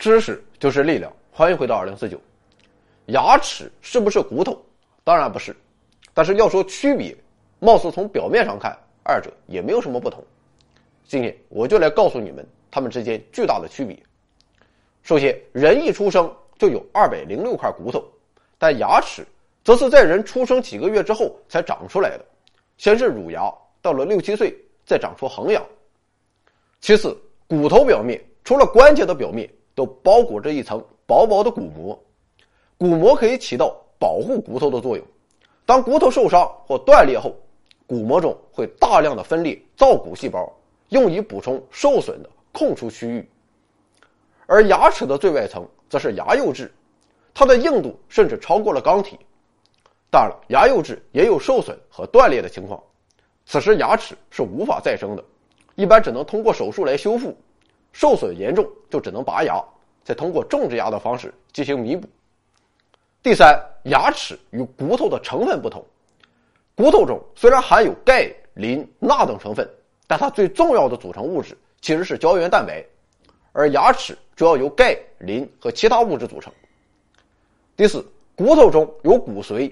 知识就是力量，欢迎回到二零四九。牙齿是不是骨头？当然不是。但是要说区别，貌似从表面上看，二者也没有什么不同。今天我就来告诉你们它们之间巨大的区别。首先，人一出生就有二百零六块骨头，但牙齿则是在人出生几个月之后才长出来的，先是乳牙，到了六七岁再长出恒牙。其次，骨头表面除了关节的表面，都包裹着一层薄薄的骨膜，骨膜可以起到保护骨头的作用。当骨头受伤或断裂后，骨膜中会大量的分裂造骨细胞，用以补充受损的空出区域。而牙齿的最外层则是牙釉质，它的硬度甚至超过了钢体。当然了，牙釉质也有受损和断裂的情况，此时牙齿是无法再生的，一般只能通过手术来修复。受损严重就只能拔牙，再通过种植牙的方式进行弥补。第三，牙齿与骨头的成分不同，骨头中虽然含有钙、磷、钠等成分，但它最重要的组成物质其实是胶原蛋白，而牙齿主要由钙、磷和其他物质组成。第四，骨头中有骨髓，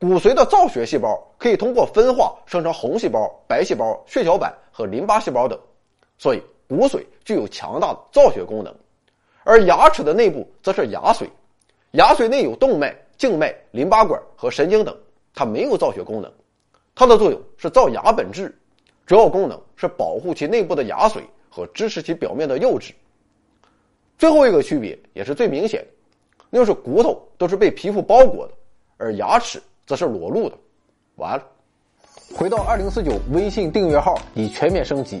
骨髓的造血细胞可以通过分化生成红细胞、白细胞、血小板和淋巴细胞等，所以。骨髓具有强大的造血功能，而牙齿的内部则是牙髓，牙髓内有动脉、静脉、淋巴管和神经等，它没有造血功能，它的作用是造牙本质，主要功能是保护其内部的牙髓和支持其表面的釉质。最后一个区别也是最明显的，那就是骨头都是被皮肤包裹的，而牙齿则是裸露的。完了，回到二零四九微信订阅号已全面升级。